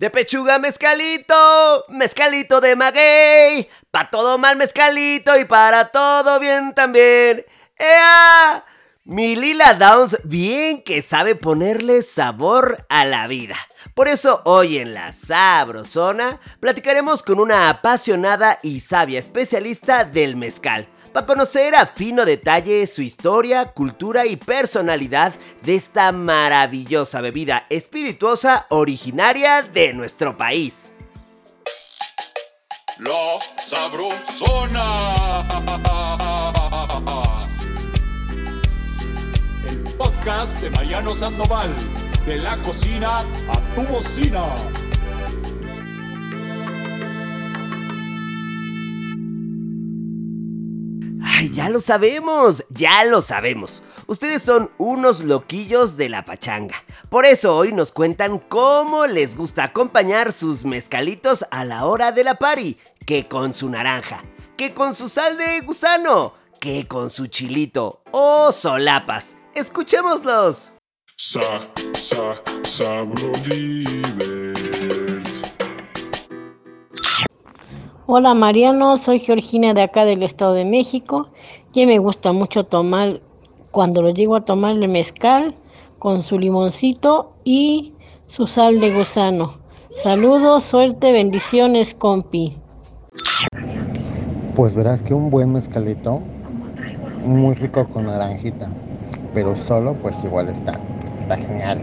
De pechuga mezcalito, mezcalito de maguey, pa' todo mal mezcalito y para todo bien también. ¡Ea! Mi Lila Downs bien que sabe ponerle sabor a la vida. Por eso hoy en la Sabrosona platicaremos con una apasionada y sabia especialista del mezcal para conocer a fino detalle su historia, cultura y personalidad de esta maravillosa bebida espirituosa originaria de nuestro país. La Sabrosona. El podcast de Mariano Sandoval. De la cocina a tu bocina. ¡Ay, ya lo sabemos! ¡Ya lo sabemos! Ustedes son unos loquillos de la pachanga. Por eso hoy nos cuentan cómo les gusta acompañar sus mezcalitos a la hora de la party. Que con su naranja, que con su sal de gusano, que con su chilito o solapas. Escuchémoslos. Sa, Hola Mariano, soy Georgina de acá del Estado de México y me gusta mucho tomar, cuando lo llego a tomar el mezcal con su limoncito y su sal de gusano. Saludos, suerte, bendiciones, compi. Pues verás que un buen mezcalito, muy rico con naranjita, pero solo pues igual está, está genial.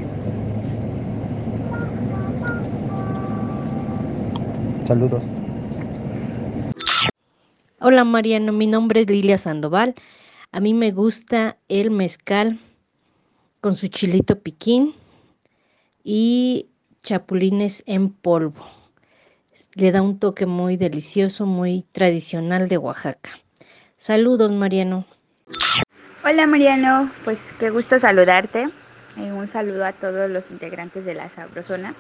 Saludos. Hola Mariano, mi nombre es Lilia Sandoval. A mí me gusta el mezcal con su chilito piquín y chapulines en polvo. Le da un toque muy delicioso, muy tradicional de Oaxaca. Saludos Mariano. Hola Mariano, pues qué gusto saludarte. Eh, un saludo a todos los integrantes de la Sabrosona.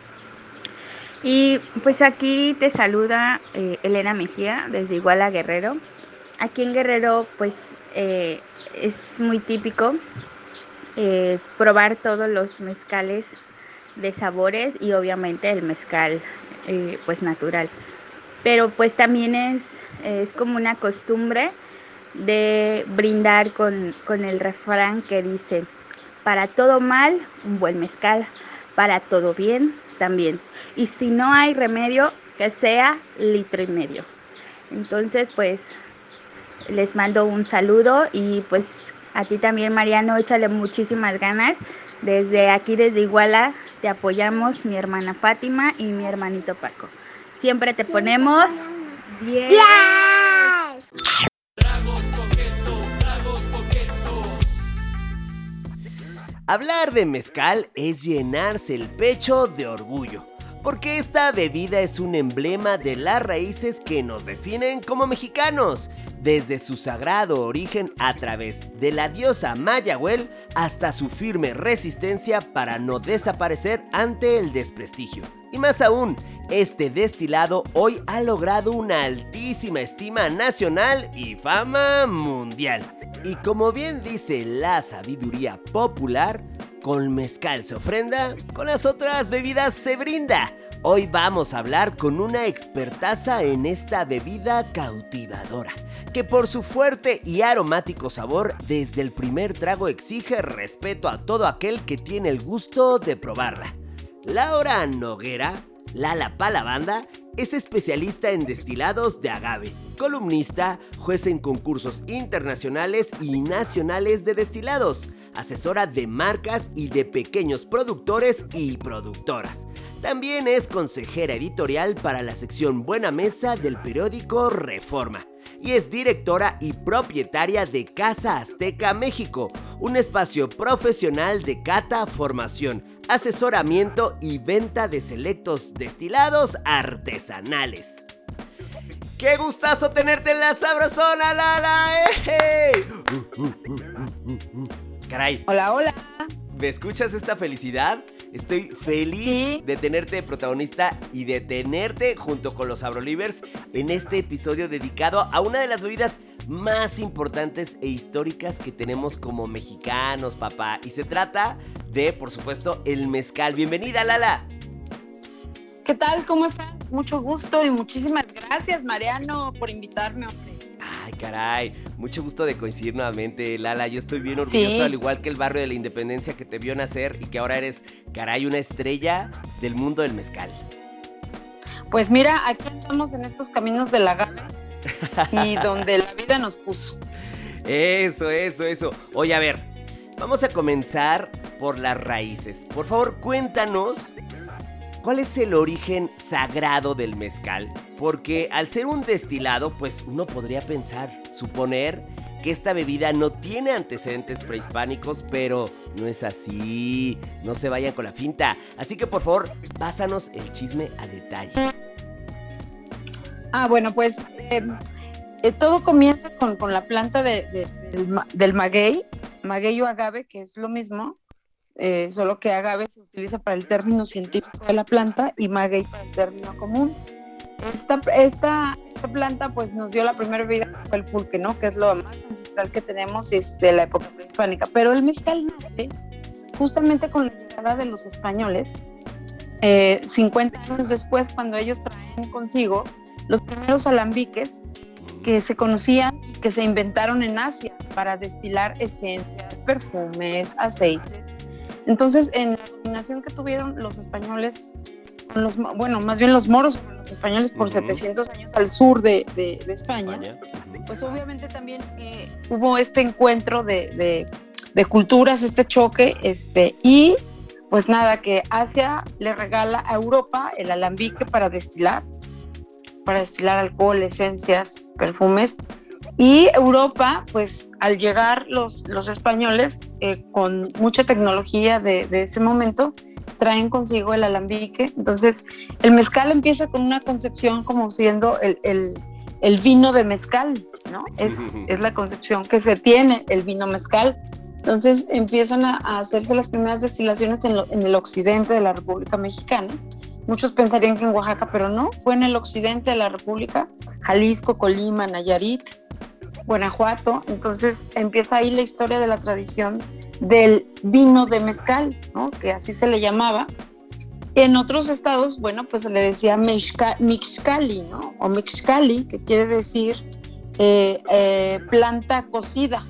Y pues aquí te saluda eh, Elena Mejía desde Iguala Guerrero. Aquí en Guerrero pues eh, es muy típico eh, probar todos los mezcales de sabores y obviamente el mezcal pues natural. Pero pues también es, es como una costumbre de brindar con, con el refrán que dice, para todo mal, un buen mezcal, para todo bien también. Y si no hay remedio, que sea litro y medio. Entonces, pues les mando un saludo y pues a ti también, Mariano, échale muchísimas ganas. Desde aquí, desde Iguala, te apoyamos mi hermana Fátima y mi hermanito Paco. Siempre te ponemos 10. Hablar de mezcal es llenarse el pecho de orgullo, porque esta bebida es un emblema de las raíces que nos definen como mexicanos, desde su sagrado origen a través de la diosa Mayahuel hasta su firme resistencia para no desaparecer ante el desprestigio. Y más aún, este destilado hoy ha logrado una altísima estima nacional y fama mundial. Y como bien dice la sabiduría popular, con mezcal se ofrenda, con las otras bebidas se brinda. Hoy vamos a hablar con una expertaza en esta bebida cautivadora, que por su fuerte y aromático sabor desde el primer trago exige respeto a todo aquel que tiene el gusto de probarla. Laura Noguera, Lala Palabanda, es especialista en destilados de agave, columnista, juez en concursos internacionales y nacionales de destilados, asesora de marcas y de pequeños productores y productoras. También es consejera editorial para la sección Buena Mesa del periódico Reforma y es directora y propietaria de Casa Azteca México, un espacio profesional de cata, formación, asesoramiento y venta de selectos destilados artesanales. ¡Qué gustazo tenerte en la sabrosona, Lala! ¡Eh! Uh, uh, uh, Caray. Hola, hola. ¿Me escuchas esta felicidad? Estoy feliz de tenerte protagonista y de tenerte junto con los Abrolivers en este episodio dedicado a una de las bebidas más importantes e históricas que tenemos como mexicanos, papá. Y se trata de, por supuesto, el mezcal. Bienvenida, Lala. ¿Qué tal? ¿Cómo están? Mucho gusto y muchísimas gracias, Mariano, por invitarme, Ay, caray, mucho gusto de coincidir nuevamente, Lala. Yo estoy bien orgulloso, al igual que el barrio de la Independencia que te vio nacer y que ahora eres, caray, una estrella del mundo del mezcal. Pues mira, aquí estamos en estos caminos de la gana y donde la vida nos puso. Eso, eso, eso. Oye, a ver, vamos a comenzar por las raíces. Por favor, cuéntanos cuál es el origen sagrado del mezcal. Porque al ser un destilado, pues uno podría pensar, suponer que esta bebida no tiene antecedentes prehispánicos, pero no es así. No se vayan con la finta. Así que por favor, pásanos el chisme a detalle. Ah, bueno, pues em, eh, todo comienza con, la planta de, del, maguey, maguey o agave, que es lo mismo, eh, solo que agave se utiliza para el término científico de la planta y maguey para el término común. Esta, esta, esta planta pues nos dio la primera fue el pulque, ¿no? Que es lo más ancestral que tenemos es de la época prehispánica. Pero el mezcal nace justamente con la llegada de los españoles, 50 eh, años después, cuando ellos traen consigo los primeros alambiques que se conocían y que se inventaron en Asia para destilar esencias, perfumes, aceites. Entonces, en la dominación que tuvieron los españoles, los, bueno, más bien los moros, los españoles por 700 años al sur de, de, España, pues obviamente también eh, hubo este encuentro de, de, de, culturas, este choque, este, y pues nada, que Asia le regala a Europa el alambique para destilar para destilar alcohol, esencias, perfumes. Y Europa, pues al llegar los, los españoles eh, con mucha tecnología de, de, ese momento, traen consigo el alambique. Entonces, el mezcal empieza con una concepción como siendo el, el, el vino de mezcal, ¿no? Es, es, la concepción que se tiene, el vino mezcal. Entonces empiezan a, a hacerse las primeras destilaciones en, en el occidente de la República Mexicana Muchos pensarían que en Oaxaca, pero no, fue en el occidente de la República, Jalisco, Colima, Nayarit, Guanajuato. Entonces empieza ahí la historia de la tradición del vino de mezcal, ¿no? que así se le llamaba. En otros estados, bueno, pues se le decía mixcali, ¿no? O mixcali, que quiere decir eh, eh, planta cocida.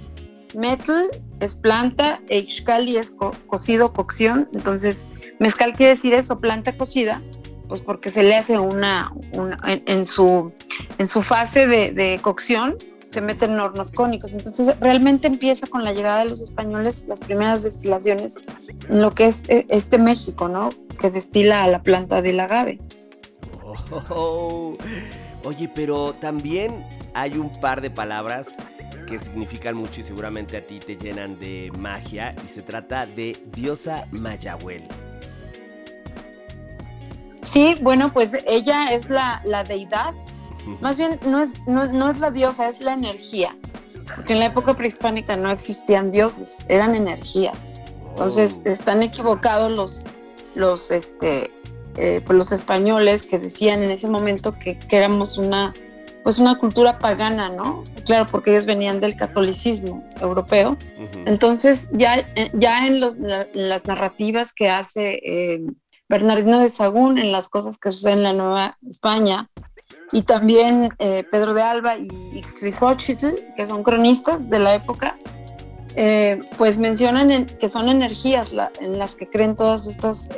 Metal es planta, Ixcali es cocido, cocción. Entonces, mezcal quiere decir eso, planta cocida, pues porque se le hace una, en, su, en su fase de, cocción, se mete en hornos cónicos. Entonces, realmente empieza con la llegada de los españoles las primeras destilaciones en lo que es e, este México, ¿no? Que destila a la planta del agave. Oh, oye, pero también hay un par de palabras que significan mucho y seguramente a ti te llenan de magia y se trata de diosa Mayahuel. Sí, bueno, pues ella es la, deidad, más bien no es, no, es la diosa, es la energía, porque en la época prehispánica no existían dioses, eran energías. Entonces oh. están equivocados los, los, este, eh, pues los españoles que decían en ese momento que, que éramos una pues una cultura pagana, ¿no? Claro, porque ellos venían del catolicismo europeo. Entonces, ya, eh, ya en, los, las narrativas que hace eh, Bernardino de Sagún, en las cosas que suceden en la Nueva España, y también eh, Pedro de Alba y Ixtlilxóchitl, que son cronistas de la época, pues mencionan que son energías en las que creen todos estos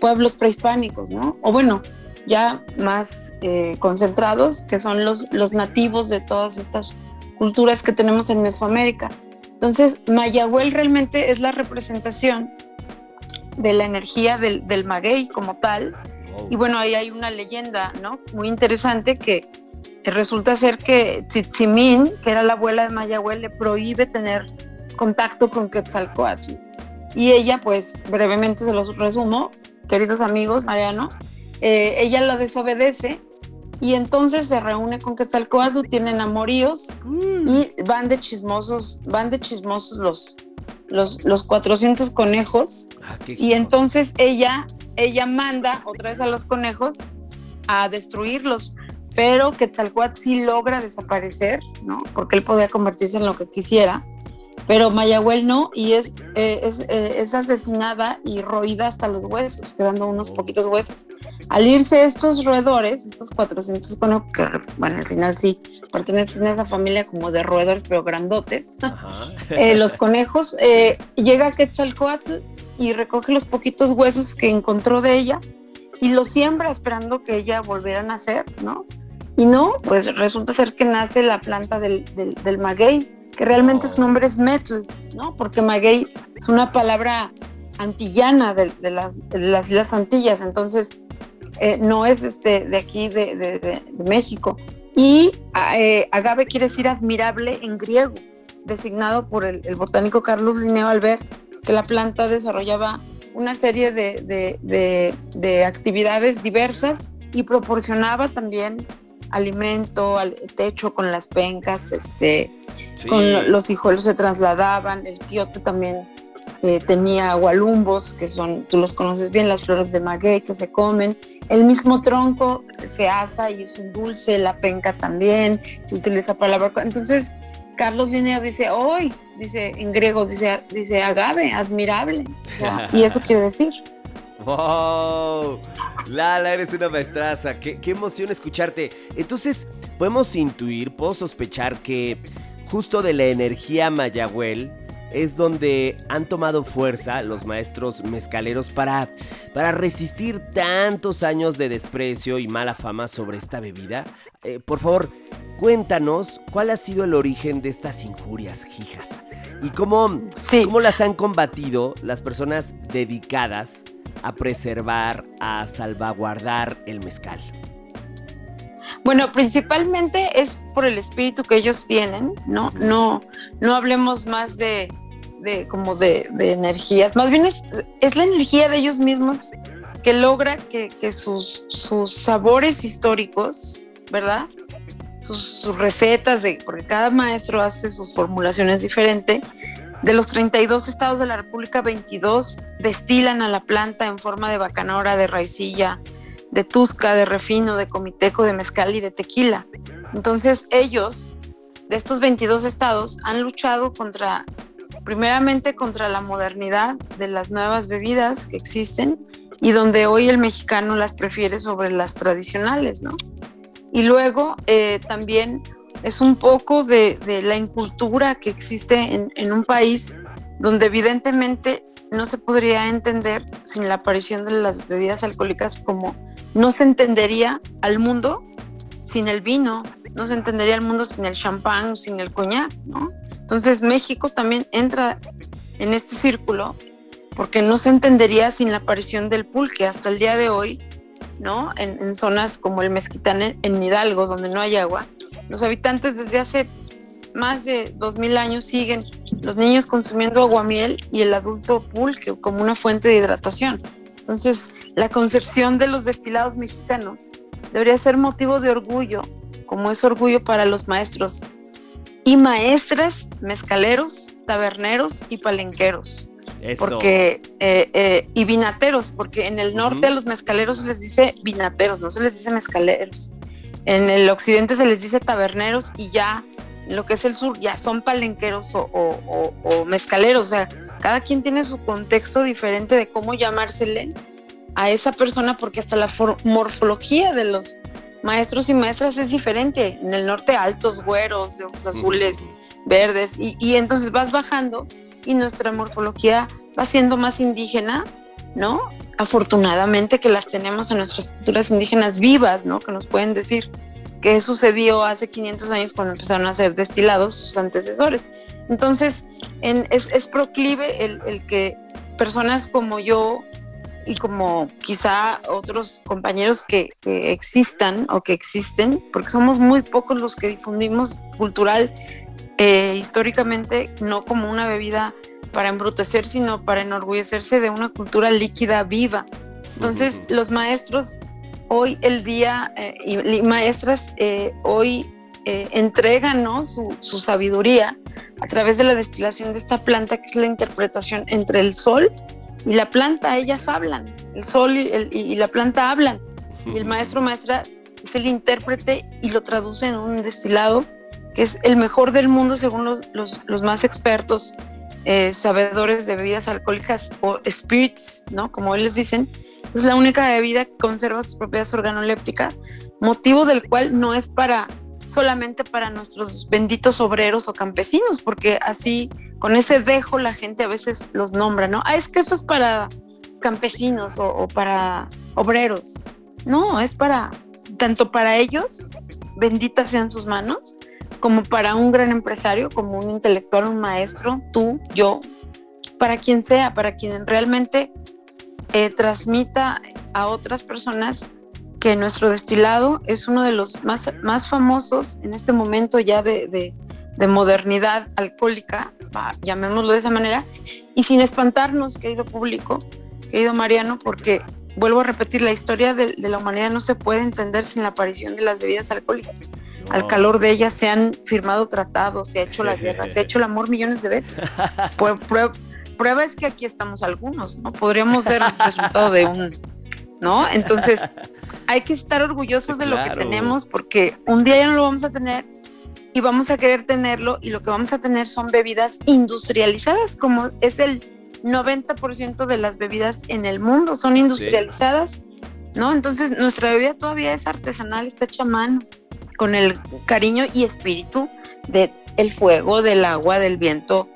pueblos prehispánicos, ¿no? O bueno, ya más eh, concentrados, que son los, los nativos de todas estas culturas que tenemos en Mesoamérica. Entonces, Mayahuel realmente es la representación de la energía del, del maguey como tal. Y bueno, ahí hay una leyenda, ¿no? Muy interesante que, resulta ser que Tzitzimín, que era la abuela de Mayahuel, le prohíbe tener contacto con Quetzalcoatl. Y ella, pues brevemente se los resumo, queridos amigos, Mariano, eh, ella lo desobedece y entonces se reúne con Quetzalcoatl, tienen amoríos mm. y van de chismosos, van de chismosos los, los, los 400 conejos ah, y entonces ella, ella manda otra vez a los conejos a destruirlos, pero Quetzalcoatl sí logra desaparecer, ¿no? Porque él podía convertirse en lo que quisiera pero Mayahuel no, y es, eh, es, eh, es, asesinada y roída hasta los huesos, quedando unos poquitos huesos. al irse estos roedores, estos 400 conejos, que bueno, al final sí pertenecen a esa familia como de roedores, pero grandotes, eh, los conejos, eh, llega Quetzalcoatl y recoge los poquitos huesos que encontró de ella y los siembra esperando que ella volviera a nacer, ¿no? Y no, pues resulta ser que nace la planta del, del, maguey, que realmente su nombre es metl, ¿no? Porque maguey es una palabra antillana de, las, las, Islas Antillas, entonces eh, no es este, de aquí, de, de México. Y eh, agave quiere decir admirable en griego, designado por el, botánico Carlos Linneo al ver que la planta desarrollaba una serie de, de, actividades diversas y proporcionaba también alimento, al techo con las pencas, este, con los hijuelos se trasladaban, el quiote también eh, tenía gualumbos, que son, tú los conoces bien, las flores de maguey que se comen. El mismo tronco se asa y es un dulce, la penca también, se utiliza para la Entonces, Carlos Linneo dice, hoy, dice en griego, dice, dice agave, admirable. y eso quiere decir. ¡Wow! Lala, eres una maestraza. Qué, qué emoción escucharte. Entonces, podemos intuir, puedo sospechar que justo de la energía Mayagüel es donde han tomado fuerza los maestros mezcaleros para, para resistir tantos años de desprecio y mala fama sobre esta bebida. Eh, por favor, cuéntanos cuál ha sido el origen de estas injurias, hijas, y cómo, cómo las han combatido las personas dedicadas a preservar, a salvaguardar el mezcal. Bueno, principalmente es por el espíritu que ellos tienen, ¿no? No, no hablemos más de, como de, energías, más bien es, la energía de ellos mismos que logra que, sus, sus, sabores históricos, ¿verdad? Sus, recetas, de, porque cada maestro hace sus formulaciones diferentes. De los 32 estados de la República, 22 destilan a la planta en forma de bacanora, de raicilla, de tusca, de refino, de comiteco, de mezcal y de tequila. Entonces ellos, de estos 22 estados, han luchado contra, primeramente contra la modernidad de las nuevas bebidas que existen y donde hoy el mexicano las prefiere sobre las tradicionales, ¿no? Y luego eh, también es un poco de, la incultura que existe en, en un país donde evidentemente no se podría entender sin la aparición de las bebidas alcohólicas como no se entendería al mundo sin el vino, no se entendería al mundo sin el champán, sin el coñac, ¿no? Entonces México también entra en este círculo porque no se entendería sin la aparición del pulque hasta el día de hoy, ¿no? En, zonas como el Mezquitán en Hidalgo, donde no hay agua, los habitantes desde hace más de 2000 años siguen los niños consumiendo aguamiel y el adulto pulque como una fuente de hidratación. Entonces, la concepción de los destilados mexicanos debería ser motivo de orgullo, como es orgullo para los maestros y maestras, mezcaleros, taberneros y palenqueros. Porque, eh, eh, y vinateros, porque en el norte a los mezcaleros se les dice vinateros, no se les dice mezcaleros. En el occidente se les dice taberneros y ya en lo que es el sur ya son palenqueros o, o mezcaleros. O sea, cada quien tiene su contexto diferente de cómo llamársele a esa persona porque hasta la morfología de los maestros y maestras es diferente. En el norte altos, güeros, de ojos azules, verdes, y, entonces vas bajando y nuestra morfología va siendo más indígena, ¿no? Afortunadamente que las tenemos en nuestras culturas indígenas vivas, ¿no? Que nos pueden decir qué sucedió hace 500 años cuando empezaron a ser destilados sus antecesores. Entonces, es, proclive el, que personas como yo y como quizá otros compañeros que, existan o que existen, porque somos muy pocos los que difundimos cultural eh, históricamente, no como una bebida para embrutecer, sino para enorgullecerse de una cultura líquida viva. Entonces, los maestros hoy el día eh, y, maestras eh, hoy entregan su, su, sabiduría a través de la destilación de esta planta, que es la interpretación entre el sol y la planta, ellas hablan, el sol y, la planta hablan. Y el maestro maestra es el intérprete y lo traduce en un destilado que es el mejor del mundo según los, los, más expertos eh, sabedores de bebidas alcohólicas o spirits, ¿no? Como les dicen. Es la única bebida que conserva sus propiedades organolépticas, motivo del cual no es para solamente para nuestros benditos obreros o campesinos, porque así con ese dejo la gente a veces los nombra, ¿no? Ah, es que eso es para campesinos o, para obreros. No, es para tanto para ellos, benditas sean sus manos, como para un gran empresario, como un intelectual, un maestro, tú, yo, para quien sea, para quien realmente eh, transmita a otras personas que nuestro destilado es uno de los más, más famosos en este momento ya de, de, de modernidad alcohólica, llamémoslo de esa manera, y sin espantarnos, querido público, querido Mariano, porque vuelvo a repetir, la historia de, de, la humanidad no se puede entender sin la aparición de las bebidas alcohólicas. No. Al calor de ellas se han firmado tratados, se ha hecho la guerra, se ha hecho el amor millones de veces. Prueba, prueba es que aquí estamos algunos, ¿no? Podríamos ser el resultado de un, ¿no? Entonces, hay que estar orgullosos de lo que tenemos porque un día ya no lo vamos a tener y vamos a querer tenerlo y lo que vamos a tener son bebidas industrializadas como es el 90% de las bebidas en el mundo son industrializadas, sí. ¿no? Entonces nuestra bebida todavía es artesanal, está hecha a mano, con el cariño y espíritu del el fuego, del agua, del viento,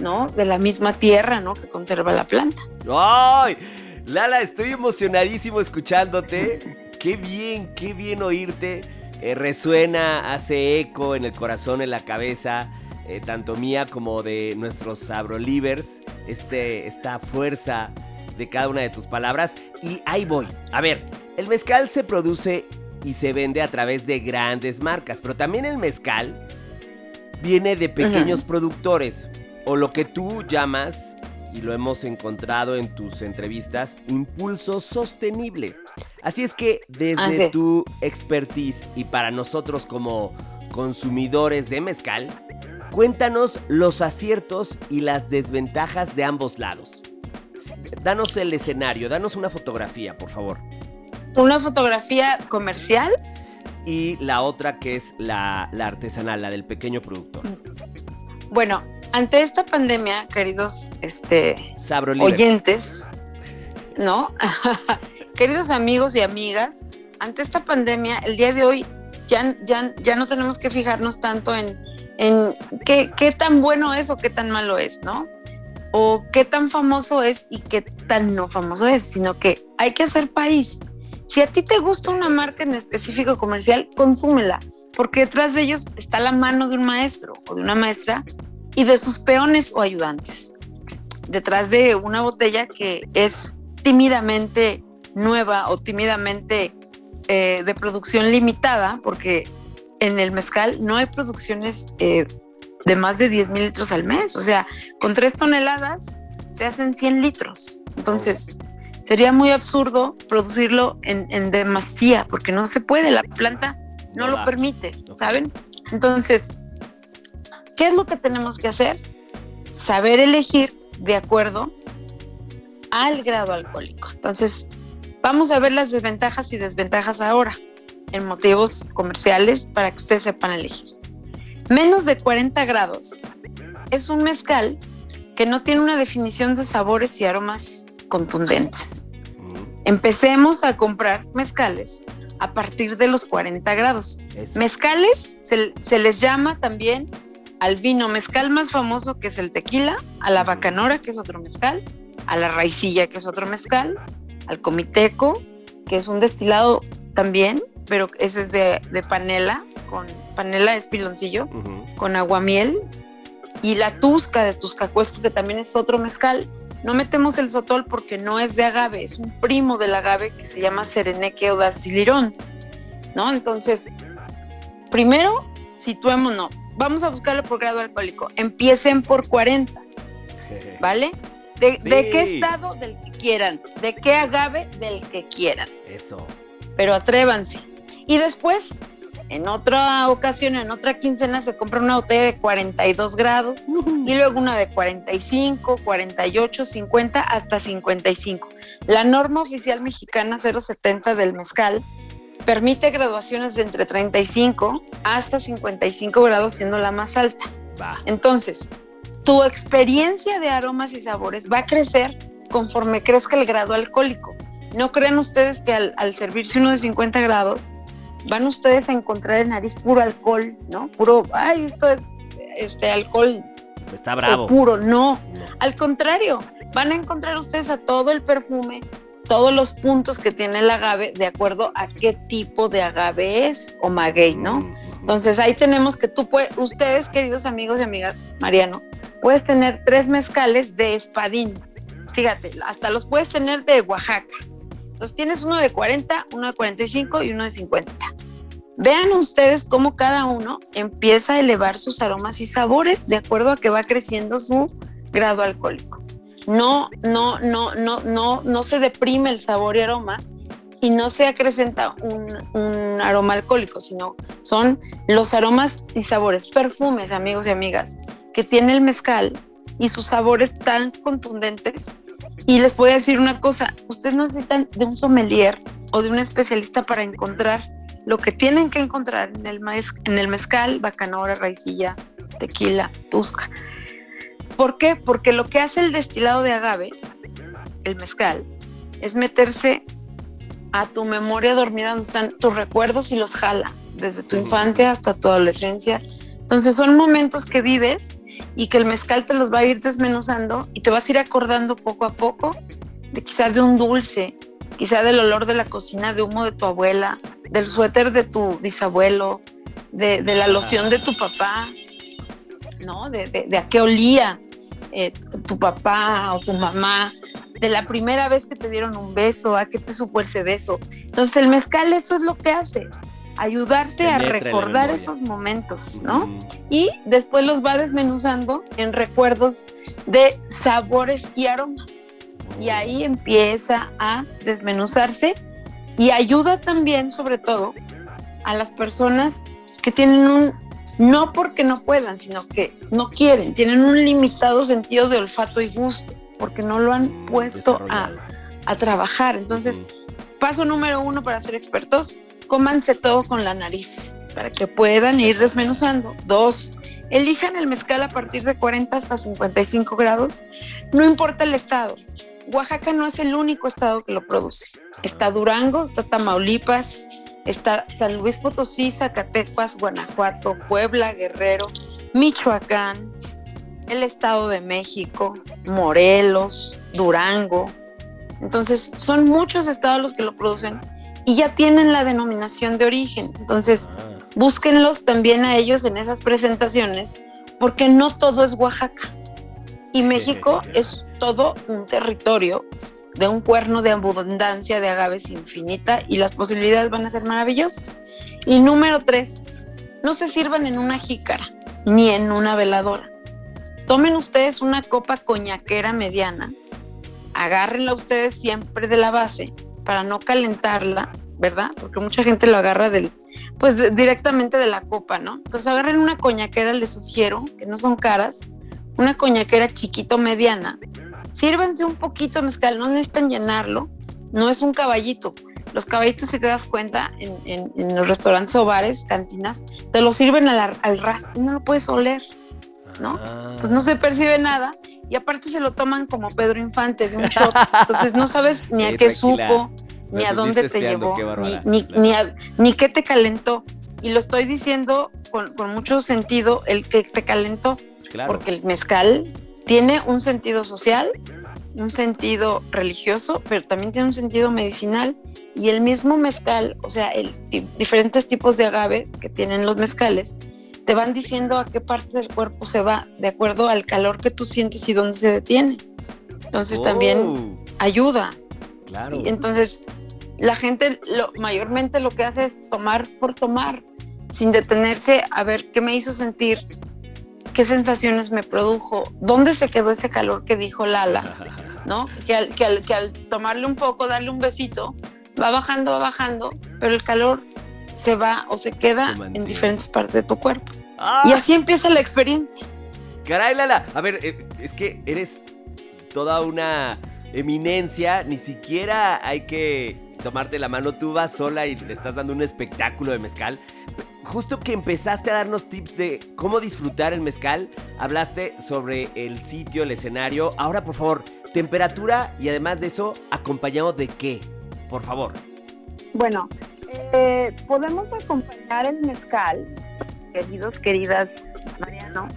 ¿no? De la misma tierra, ¿no? Que conserva la planta. ¡Ay! Lala, estoy emocionadísimo escuchándote. Qué bien, qué bien oírte. Eh, resuena, hace eco en el corazón, en la cabeza eh, tanto mía como de nuestros Abrolivers, este, esta fuerza de cada una de tus palabras. Y ahí voy. A ver, el mezcal se produce y se vende a través de grandes marcas, pero también el mezcal viene de pequeños uh -huh. productores, o lo que tú llamas, y lo hemos encontrado en tus entrevistas, impulso sostenible. Así es que desde tu expertise y para nosotros como consumidores de mezcal, Cuéntanos los aciertos y las desventajas de ambos lados. Danos el escenario, danos una fotografía, por favor. ¿Una fotografía comercial? Y la otra que es la, la artesanal, la del pequeño productor. Bueno, ante esta pandemia, queridos este, oyentes, ¿no? queridos amigos y amigas, ante esta pandemia, el día de hoy ya, ya, ya no tenemos que fijarnos tanto en en qué, qué, tan bueno es o qué tan malo es, ¿no? O qué tan famoso es y qué tan no famoso es, sino que hay que hacer país. Si a ti te gusta una marca en específico comercial, consúmela, porque detrás de ellos está la mano de un maestro o de una maestra y de sus peones o ayudantes. Detrás de una botella que es tímidamente nueva o tímidamente eh, de producción limitada, porque en el mezcal no hay producciones eh, de más de 10 mil litros al mes. O sea, con tres toneladas se hacen 100 litros. Entonces, sería muy absurdo producirlo en, en demasía, porque no se puede, la planta no lo permite, ¿saben? Entonces, ¿qué es lo que tenemos que hacer? Saber elegir de acuerdo al grado alcohólico. Entonces, vamos a ver las desventajas y desventajas ahora en motivos comerciales para que ustedes sepan elegir. Menos de 40 grados es un mezcal que no tiene una definición de sabores y aromas contundentes. Empecemos a comprar mezcales a partir de los 40 grados. Eso. Mezcales se, se, les llama también al vino mezcal más famoso que es el tequila, a la bacanora que es otro mezcal, a la raicilla que es otro mezcal, al comiteco que es un destilado también pero ese es de, de panela, con panela es piloncillo, uh -huh. con aguamiel, y la tusca de tuscacuesco, que también es otro mezcal. No metemos el sotol porque no es de agave, es un primo del agave que se llama sereneque o dacilirón, ¿no? Entonces, primero, situémonos, vamos a buscarlo por grado alcohólico, empiecen por 40, ¿vale? De, sí. ¿De, qué estado? Del que quieran. ¿De qué agave? Del que quieran. Eso. Pero atrévanse. Y después, en otra ocasión, en otra quincena, se compra una botella de 42 grados uh -huh. y luego una de 45, 48, 50 hasta 55. La norma oficial mexicana 070 del mezcal permite graduaciones de entre 35 hasta 55 grados, siendo la más alta. Entonces, tu experiencia de aromas y sabores va a crecer conforme crezca el grado alcohólico. No crean ustedes que al, al servirse uno de 50 grados, van ustedes a encontrar en nariz puro alcohol, ¿no? Puro, ay, esto es este alcohol Está bravo. puro. No, al contrario, van a encontrar ustedes a todo el perfume, todos los puntos que tiene el agave de acuerdo a qué tipo de agave es o maguey, ¿no? Entonces ahí tenemos que tú puedes, ustedes queridos amigos y amigas, Mariano, puedes tener tres mezcales de espadín. Fíjate, hasta los puedes tener de Oaxaca. Entonces tienes uno de 40, uno de 45 y uno de 50. Vean ustedes cómo cada uno empieza a elevar sus aromas y sabores de acuerdo a que va creciendo su grado alcohólico. No, no, no, no, no, no se deprime el sabor y aroma y no se acrecenta un, un aroma alcohólico, sino son los aromas y sabores, perfumes, amigos y amigas, que tiene el mezcal y sus sabores tan contundentes. Y les voy a decir una cosa, ustedes no necesitan de un sommelier o de un especialista para encontrar lo que tienen que encontrar en el, maíz, en el mezcal, bacanora, raicilla, tequila, tusca. ¿Por qué? Porque lo que hace el destilado de agave, el mezcal, es meterse a tu memoria dormida donde están tus recuerdos y los jala, desde tu infancia hasta tu adolescencia. Entonces son momentos que vives y que el mezcal te los va a ir desmenuzando y te vas a ir acordando poco a poco de quizás de un dulce, quizá del olor de la cocina, de humo de tu abuela, del suéter de tu bisabuelo, de, la loción de tu papá, ¿no? De a qué olía eh, tu papá o tu mamá, de la primera vez que te dieron un beso, a qué te supo ese beso. Entonces el mezcal eso es lo que hace, ayudarte a recordar esos momentos, ¿no? Mm, y después los va desmenuzando en recuerdos de sabores y aromas. Y ahí empieza a desmenuzarse y ayuda también, sobre todo, a las personas que tienen un, no porque no puedan, sino que no quieren, tienen un limitado sentido de olfato y gusto, porque no lo han puesto a, a trabajar. Entonces, paso número uno para ser expertos, cómanse todo con la nariz para que puedan ir desmenuzando. Dos, elijan el mezcal a partir de 40 hasta 55 grados, no importa el estado. Oaxaca no es el único estado que lo produce. Está Durango, está Tamaulipas, está San Luis Potosí, Zacatecas, Guanajuato, Puebla, Guerrero, Michoacán, el Estado de México, Morelos, Durango. Entonces, son muchos estados los que lo producen y ya tienen la denominación de origen. Entonces, Ah, búsquenlos también a ellos en esas presentaciones, porque no todo es Oaxaca. Y México es todo un territorio de un cuerno de abundancia de agaves infinita y las posibilidades van a ser maravillosas. Y número tres, no se sirvan en una jícara ni en una veladora. Tomen ustedes una copa coñaquera mediana, agárrenla ustedes siempre de la base para no calentarla, ¿verdad? Porque mucha gente lo agarra del, pues de- directamente de la copa, ¿no? Entonces agarren una coñaquera, les sugiero, que no son caras, una coñaquera chiquito mediana. Sírvanse un poquito de mezcal, no necesitan llenarlo, no es un caballito. Los caballitos, si te das cuenta, en, en- en los restaurantes o bares, cantinas, te lo sirven al, al ras y no lo puedes oler. ¿no? ah. Entonces no se percibe nada y aparte se lo toman como Pedro Infante de un shot. Entonces no sabes ni a qué supo, Me ni a dónde te llevó, ni, ni, Claro. ni, a- ni qué te calentó. Y lo estoy diciendo con, con mucho sentido, el que te calentó, Claro. porque el mezcal tiene un sentido social, un sentido religioso, pero también tiene un sentido medicinal. Y el mismo mezcal, o sea, el, diferentes tipos de agave que tienen los mezcales, te van diciendo a qué parte del cuerpo se va, de acuerdo al calor que tú sientes y dónde se detiene. Entonces también Oh, ayuda. Claro. Y entonces la gente lo, mayormente lo que hace es tomar por tomar, sin detenerse a ver qué me hizo sentir, qué sensaciones me produjo, dónde se quedó ese calor que dijo Lala, ¿no? Que al, que al- que al tomarle un poco, darle un besito, va bajando, va bajando, pero el calor se va o se queda Se en diferentes partes de tu cuerpo. ¡Ah! Y así empieza la experiencia. Caray, Lala. A ver, eh, es que eres toda una eminencia. Ni siquiera hay que tomarte la mano. Tú vas sola y le estás dando un espectáculo de mezcal. Justo que empezaste a darnos tips de cómo disfrutar el mezcal, hablaste sobre el sitio, el escenario. Ahora, por favor, temperatura y además de eso, acompañado de qué? por favor. Bueno, eh, podemos acompañar el mezcal, queridos, queridas, Mariano,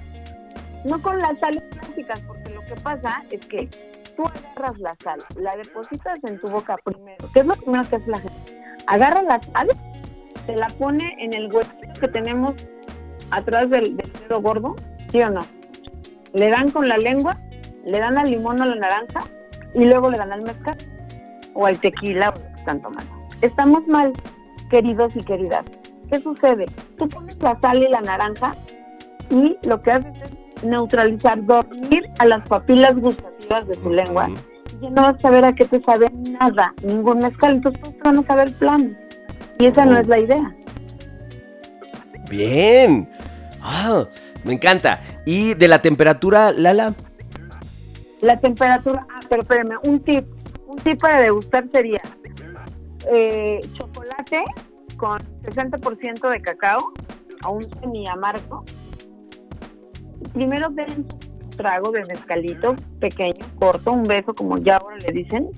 no con las sales clásicas, porque lo que pasa es que tú agarras la sal, la depositas en tu boca primero. ¿Qué es lo primero que hace la gente? Agarra la sal, se la pone en el huequito que tenemos atrás del, del dedo gordo, ¿sí o no? Le dan con la lengua, le dan al limón o la naranja y luego le dan al mezcal o al tequila o lo que están tomando. Estamos mal, queridos y queridas. ¿Qué sucede? Tú pones la sal y la naranja y lo que haces es neutralizar, dormir a las papilas gustativas de tu lengua y ya no vas a saber a qué te sabe nada, ningún mezcal, entonces todos van a saber plan. Y esa no es la idea. Bien. Ah, me encanta. ¿Y de la temperatura, Lala? La temperatura, ah, pero espérame, un tip, un tip para degustar sería eh, chocolate con 60% de cacao, a un semi amargo. Primero den trago de mezcalito pequeño, corto, un beso, como ya ahora le dicen.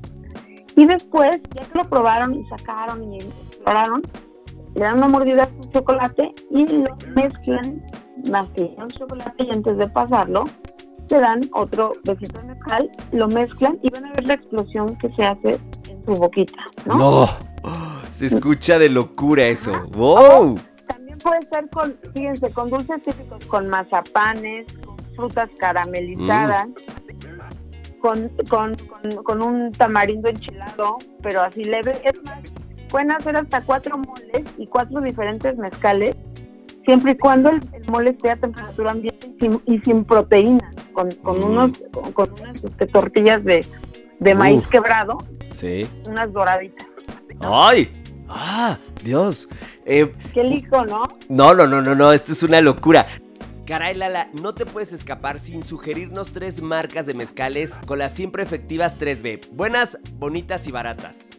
Y después, ya que lo probaron y sacaron y exploraron, le dan una mordida a su chocolate y lo mezclan, mastillan el chocolate y antes de pasarlo, le dan otro besito de mezcal, lo mezclan y van a ver la explosión que se hace en su boquita, ¿no? No. Se escucha de locura eso. ¡Wow! También puede ser con, fíjense, con dulces típicos, con mazapanes, con frutas caramelizadas, con, con, con, con un tamarindo enchilado, pero así leve. Es más, pueden hacer hasta cuatro moles y cuatro diferentes mezcales, siempre y cuando el, el mole esté a temperatura ambiente y sin, y sin proteínas, con, con Mm. unos, con, unas este, tortillas de, de maíz Uf. quebrado, Sí. unas doraditas. ¡Ay! ¡Ah! Dios. Eh, Qué lijo, ¿no? no, no, no, no, no. Esto es una locura. Caray, Lala, no te puedes escapar sin sugerirnos tres marcas de mezcales con las siempre efectivas 3B. Buenas, bonitas y baratas.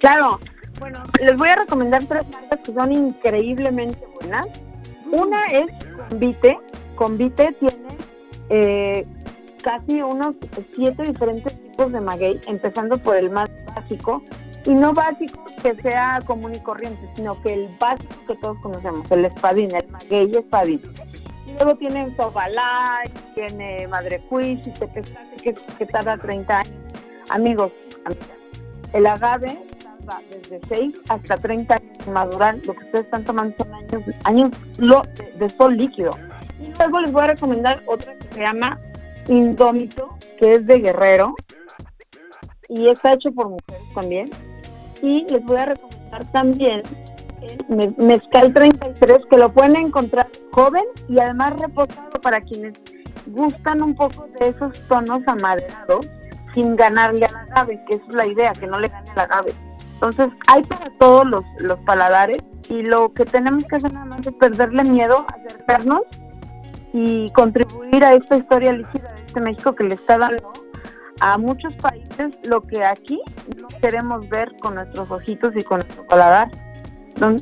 Claro. Bueno, les voy a recomendar tres marcas que son increíblemente buenas. Una es Convite. Convite tiene eh, casi unos siete diferentes tipos de maguey, empezando por el más básico. Y no básico que sea común y corriente, sino que el básico que todos conocemos, el espadín, el maguey espadín. Luego tienen Sobalay, tiene Madre y Tepestate, que, que tarda 30 años. Amigos, el agave tarda desde 6 hasta 30 años en madurar. Lo que ustedes están tomando son años, años lo- de sol líquido. Y luego les voy a recomendar otra que se llama Indómito, que es de Guerrero. Y está hecho por mujeres también. Y les voy a recomendar también el me- Mezcal 33, que lo pueden encontrar joven y además reposado para quienes gustan un poco de esos tonos amaderados sin ganarle al agave, que es la idea, que no le gane al agave. Entonces, hay para todos los, los paladares y lo que tenemos que hacer nada más es perderle miedo, acercarnos y contribuir a esta historia líquida de este México que le está dando a muchos países lo que aquí no queremos ver con nuestros ojitos y con nuestro paladar.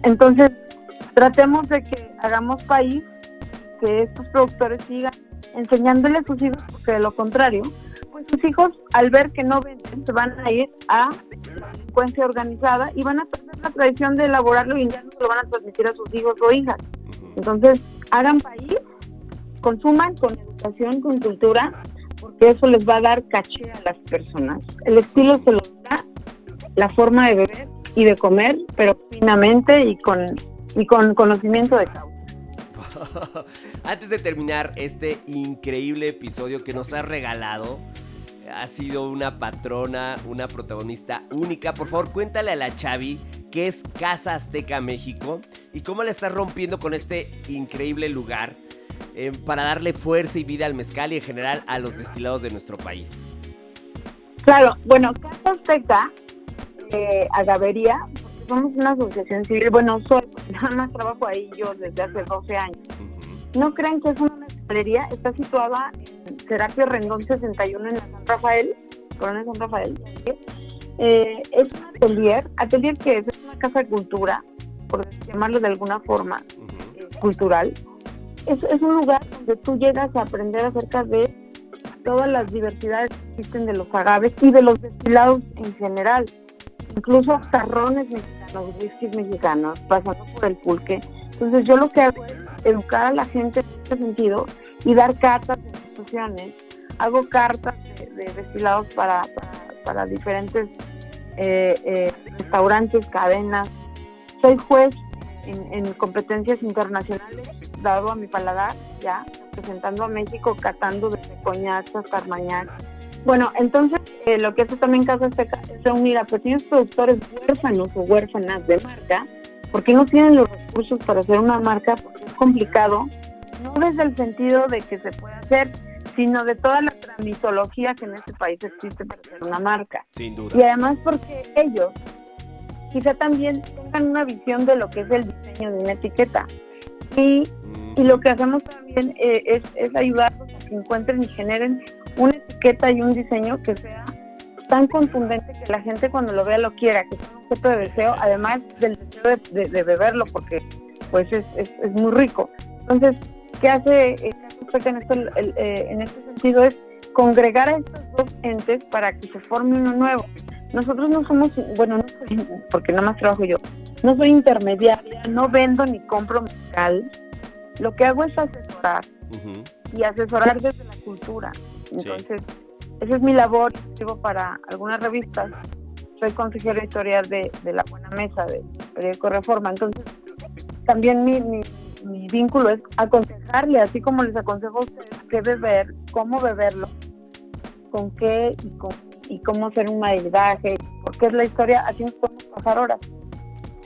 Entonces, tratemos de que hagamos país, que estos productores sigan enseñándole a sus hijos, porque de lo contrario, pues sus hijos al ver que no venden se van a ir a la delincuencia organizada y van a perder la tradición de elaborarlo y ya no se lo van a transmitir a sus hijos o hijas. Entonces, hagan país, consuman con educación, con cultura, porque eso les va a dar caché a las personas. El estilo se los da la forma de beber y de comer, pero finamente y con, y con conocimiento de causa. Antes de terminar este increíble episodio que nos has regalado, ha sido una patrona, una protagonista única. Por favor, cuéntale a la Chavi qué es Casa Azteca México y cómo la estás rompiendo con este increíble lugar eh, para darle fuerza y vida al mezcal y en general a los destilados de nuestro país. Claro, bueno, Casa Azteca, eh, Agavería, porque somos una asociación civil, bueno, soy, nada más trabajo ahí yo desde hace 12 años. No crean que es una mezcalería, está situada en Serapio Rendón 61 en la San Rafael, Corona San Rafael. Eh, es un atelier, atelier que es, es una casa de cultura, por llamarlo de alguna forma, eh, cultural. Es, es un lugar donde tú llegas a aprender acerca de todas las diversidades que existen de los agaves y de los destilados en general. incluso tarrones mexicanos, whiskies mexicanos, pasando por el pulque. Entonces yo lo que hago es educar a la gente en este sentido y dar cartas de instituciones. Hago cartas de, destilados para, para, diferentes eh, eh, restaurantes, cadenas. Soy juez en, competencias internacionales, dado a mi paladar, ya, representando a México, catando desde coñac hasta armañac. Bueno, entonces eh, lo que hace también Casa Azteca es reunir a pequeños productores huérfanos o huérfanas de marca, porque no tienen los recursos para hacer una marca, porque es complicado, no desde el sentido de que se puede hacer, sino de toda la tramitología que en este país existe para hacer una marca. Sin duda. Y además porque ellos quizá también tengan una visión de lo que es el diseño de una etiqueta. Y, y lo que hacemos también eh, es, ayudarlos a que encuentren y generen una etiqueta y un diseño que sea tan contundente que la gente cuando lo vea lo quiera, que sea un objeto de deseo, además del deseo de, beberlo, porque pues es, es, es, muy rico. Entonces, ¿qué hace eh, en, esto, eh, en este sentido? Es congregar a estos dos entes para que se forme uno nuevo. Nosotros no somos, bueno, no soy, porque nada más trabajo yo, no soy intermediaria, no vendo ni compro mezcal. Lo que hago es asesorar y asesorar desde la cultura. Entonces, esa es mi labor. Escribo para algunas revistas. Soy consejero editorial de, La Buena Mesa, de periódico Reforma. Entonces, también mi, mi, mi vínculo es aconsejarle, así como les aconsejo a ustedes qué beber, cómo beberlo, con qué y con y cómo hacer un maridaje, porque es la historia, así nos podemos pasar horas.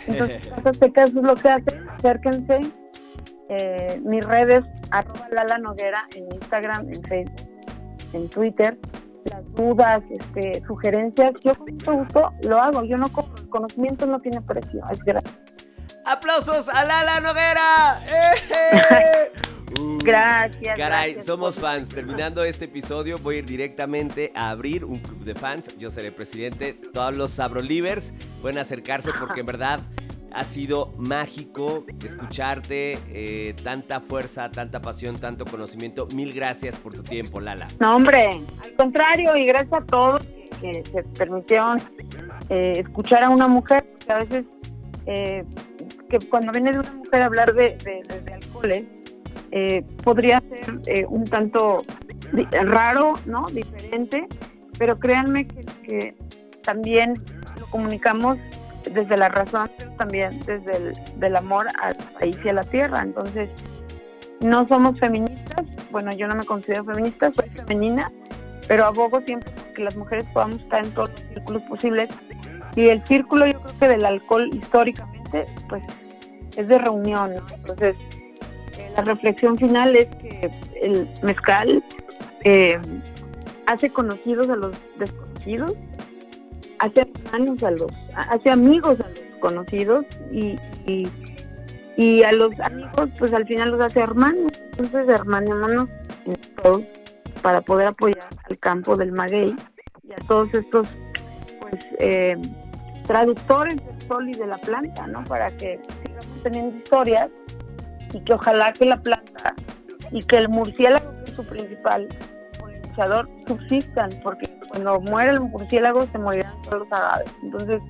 Entonces, Azteca es lo que hace, acérquense. Eh, mis redes, arroba Lala Noguera en Instagram, en Facebook, en Twitter. Las dudas, este, sugerencias, yo con mucho gusto lo hago. Yo no cobro, el conocimiento no tiene precio, es gratis. ¡Aplausos a Lala Noguera! ¡Eh! gracias. Caray, somos fans. Terminando este episodio, voy a ir directamente a abrir un club de fans. Yo seré presidente. Todos los Sabrolivers pueden acercarse porque en verdad ha sido mágico escucharte. Eh, tanta fuerza, tanta pasión, tanto conocimiento. Mil gracias por tu tiempo, Lala. No, hombre, al contrario, y gracias a todos que, se permitieron eh, escuchar a una mujer, porque a veces. Eh, que cuando viene de una mujer a hablar de, de, alcoholes, eh, podría ser eh, un tanto raro, ¿no? Diferente, pero créanme que, también lo comunicamos desde la razón, también desde el del amor al país y a la tierra. Entonces, no somos feministas, bueno, yo no me considero feminista, soy femenina, pero abogo siempre que las mujeres podamos estar en todos los círculos posibles. Y el círculo, yo creo que del alcohol históricamente, pues es de reunión, ¿no? Entonces, la reflexión final es que el mezcal eh, hace conocidos a los desconocidos, hace hermanos a los, hace amigos a los conocidos y, y, a los amigos pues al final los hace hermanos, entonces hermanos en todos para poder apoyar al campo del maguey y a todos estos pues eh, traductores del sol y de la planta, ¿no? Para que sigamos teniendo historias y que ojalá que la planta y que el murciélago, que es su principal polinizador, subsistan, porque cuando muere el murciélago se morirán todos los agaves. Entonces,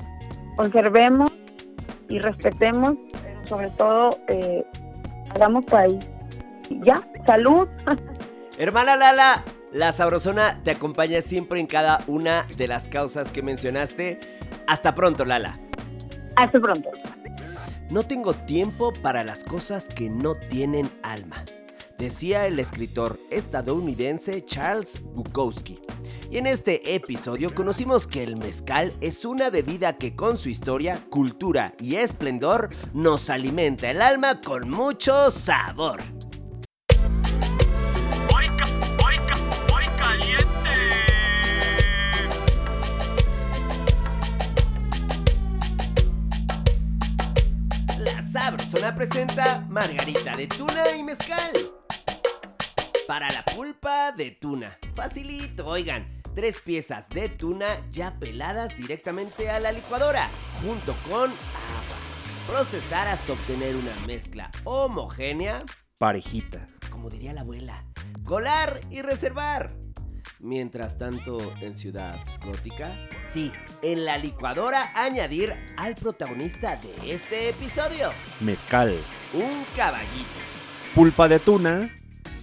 conservemos y respetemos, pero sobre todo eh, hagamos país. Ya, salud. Hermana Lala, la Sabrosona te acompaña siempre en cada una de las causas que mencionaste. Hasta pronto, Lala. Hasta pronto. No tengo tiempo para las cosas que no tienen alma, decía el escritor estadounidense Charles Bukowski. Y en este episodio conocimos que el mezcal es una bebida que con su historia, cultura y esplendor nos alimenta el alma con mucho sabor. Sabrosona presenta margarita de tuna y mezcal. Para la pulpa de tuna. Facilito, oigan. Tres piezas de tuna ya peladas directamente a la licuadora, junto con agua. Procesar hasta obtener una mezcla homogénea, parejita, como diría la abuela. Colar y reservar. Mientras tanto, en Ciudad Gótica, sí, en la licuadora añadir al protagonista de este episodio, Mezcal. un caballito. Pulpa de tuna.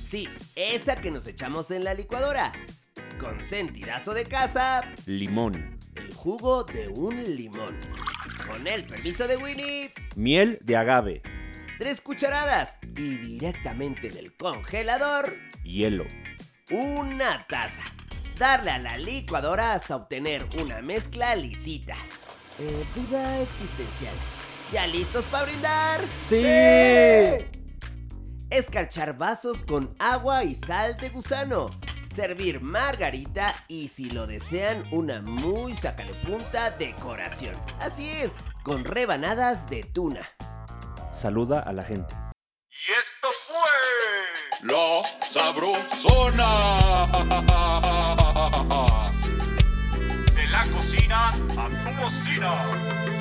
Sí, esa que nos echamos en la licuadora. Con sentidazo de casa, Limón. el jugo de un limón. Con el permiso de Winnie, Miel de agave. tres cucharadas. Y directamente del congelador, Hielo. una taza. Darle a la licuadora hasta obtener una mezcla lisita. Eh, duda existencial. ¿Ya listos para brindar? ¡Sí! Escarchar vasos con agua y sal de gusano. Servir margarita y si lo desean una muy punta decoración. Así es, con rebanadas de tuna. Saluda a la gente. Y esto fue La Sabrosona. De la cocina a tu bocina.